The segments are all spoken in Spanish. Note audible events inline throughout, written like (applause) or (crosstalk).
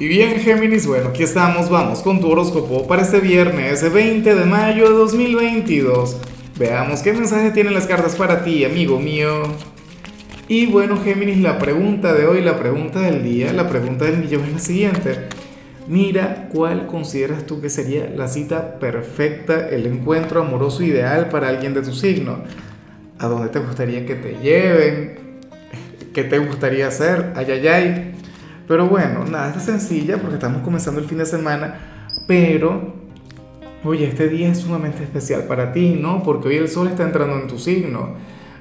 Y bien, Géminis, bueno, aquí estamos, vamos con tu horóscopo para este viernes 20 de mayo de 2022. Veamos qué mensaje tienen las cartas para ti, amigo mío. Y bueno, Géminis, la pregunta de hoy, la pregunta del día, la pregunta del millón es la siguiente. Mira cuál consideras tú que sería la cita perfecta, el encuentro amoroso ideal para alguien de tu signo. ¿A dónde te gustaría que te lleven? ¿Qué te gustaría hacer? Ay, ay, ay. Pero bueno, nada, está sencilla porque estamos comenzando el fin de semana, pero oye, este día es sumamente especial para ti, ¿no? Porque hoy el sol está entrando en tu signo.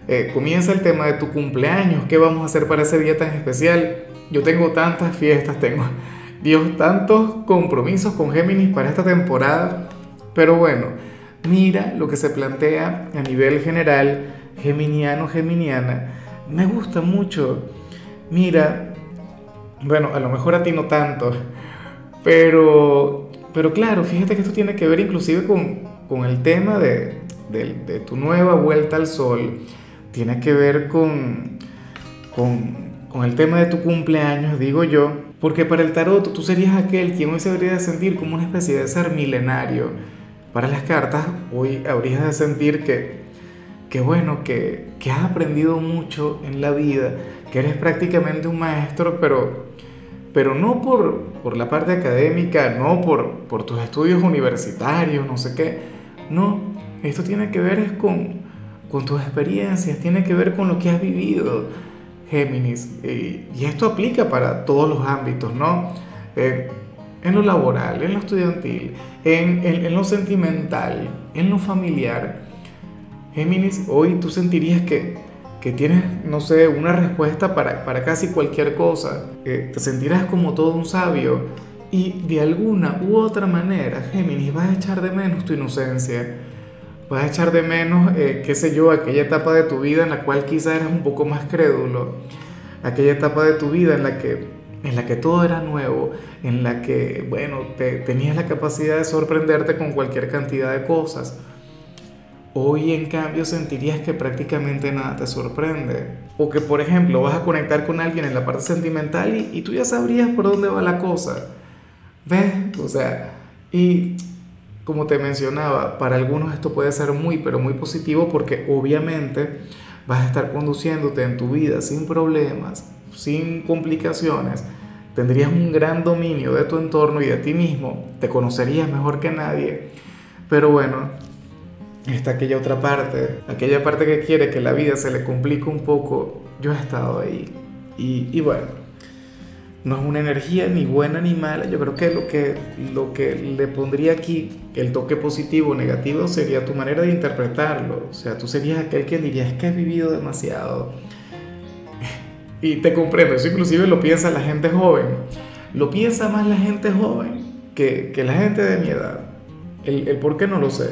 Eh, comienza el tema de tu cumpleaños, ¿qué vamos a hacer para ese día tan especial? Yo tengo tantas fiestas, tengo, Dios, tantos compromisos con Géminis para esta temporada, pero bueno, mira lo que se plantea a nivel general, geminiano, geminiana, me gusta mucho. Mira, bueno, a lo mejor a ti no tanto, pero, pero claro, fíjate que esto tiene que ver inclusive con, con el tema de, de, de, tu nueva vuelta al sol, tiene que ver con, con, con, el tema de tu cumpleaños, digo yo, porque para el tarot tú serías aquel quien hoy se debería de sentir como una especie de ser milenario. Para las cartas hoy habrías de sentir que, que bueno, que, has aprendido mucho en la vida, que eres prácticamente un maestro, pero pero no por, por la parte académica, no por, por tus estudios universitarios, no sé qué. No, esto tiene que ver es con, con tus experiencias, tiene que ver con lo que has vivido, Géminis. Y, esto aplica para todos los ámbitos, ¿no? Eh, en lo laboral, en lo estudiantil, en, en lo sentimental, en lo familiar. Géminis, hoy tú sentirías que que tienes, no sé, una respuesta para, para casi cualquier cosa, te sentirás como todo un sabio y de alguna u otra manera, Géminis, vas a echar de menos tu inocencia, vas a echar de menos, eh, qué sé yo, aquella etapa de tu vida en la cual quizás eras un poco más crédulo, aquella etapa de tu vida en la que, en la que todo era nuevo, en la que, bueno, te, tenías la capacidad de sorprenderte con cualquier cantidad de cosas. Hoy en cambio sentirías que prácticamente nada te sorprende. O que por ejemplo vas a conectar con alguien en la parte sentimental y, tú ya sabrías por dónde va la cosa. ¿Ves? O sea, y como te mencionaba, para algunos esto puede ser muy, pero muy positivo porque obviamente vas a estar conduciéndote en tu vida sin problemas, sin complicaciones. Tendrías un gran dominio de tu entorno y de ti mismo. Te conocerías mejor que nadie. Pero bueno, está aquella otra parte, aquella parte que quiere que la vida se le complique un poco, yo he estado ahí. Y, y, bueno, no es una energía ni buena ni mala, yo creo que lo, que lo que le pondría aquí, el toque positivo o negativo, sería tu manera de interpretarlo. O sea, tú serías aquel que diría, es que has vivido demasiado. (laughs) Y te comprendo, eso inclusive lo piensa la gente joven. Lo piensa más la gente joven que, que la gente de mi edad. El, el por qué no lo sé.